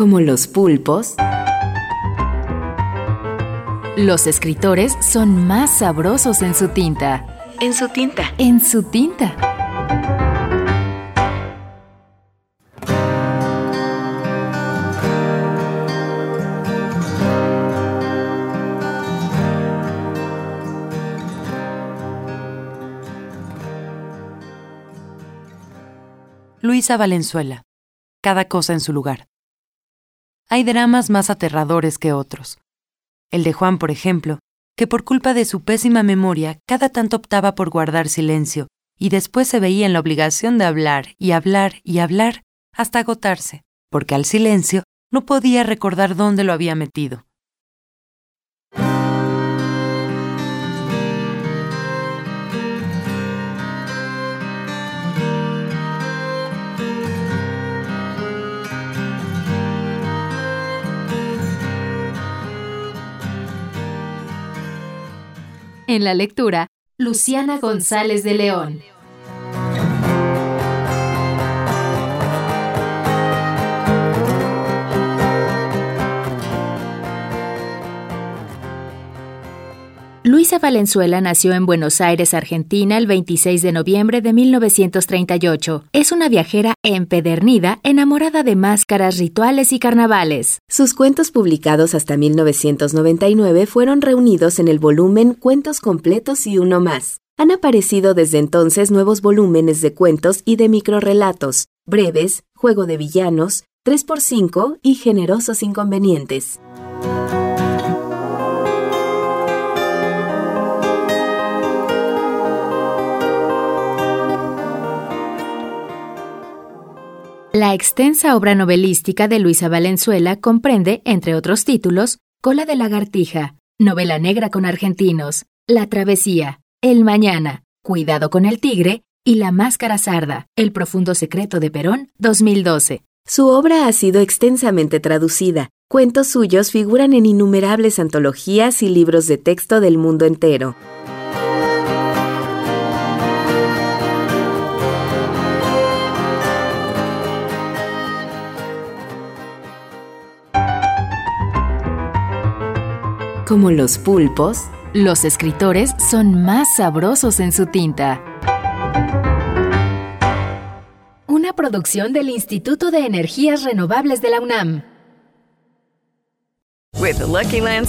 Como los pulpos, los escritores son más sabrosos en su tinta. En su tinta. En su tinta. Luisa Valenzuela. Cada cosa en su lugar. Hay dramas más aterradores que otros. El de Juan, por ejemplo, que por culpa de su pésima memoria cada tanto optaba por guardar silencio y después se veía en la obligación de hablar y hablar y hablar hasta agotarse, porque al silencio no podía recordar dónde lo había metido. En la lectura, Luciana González de León. Luisa Valenzuela nació en Buenos Aires, Argentina, el 26 de noviembre de 1938. Es una viajera empedernida, enamorada de máscaras, rituales y carnavales. Sus cuentos publicados hasta 1999 fueron reunidos en el volumen Cuentos completos y uno más. Han aparecido desde entonces nuevos volúmenes de cuentos y de microrelatos, breves, Juego de Villanos, 3x5 y Generosos Inconvenientes. La extensa obra novelística de Luisa Valenzuela comprende, entre otros títulos, Cola de lagartija, Novela negra con argentinos, La travesía, El mañana, Cuidado con el tigre y La máscara sarda, El profundo secreto de Perón, 2012. Su obra ha sido extensamente traducida. Cuentos suyos figuran en innumerables antologías y libros de texto del mundo entero. Como los pulpos, Los escritores son más sabrosos en su tinta. Una producción del Instituto de Energías Renovables de la UNAM. Lucky Land.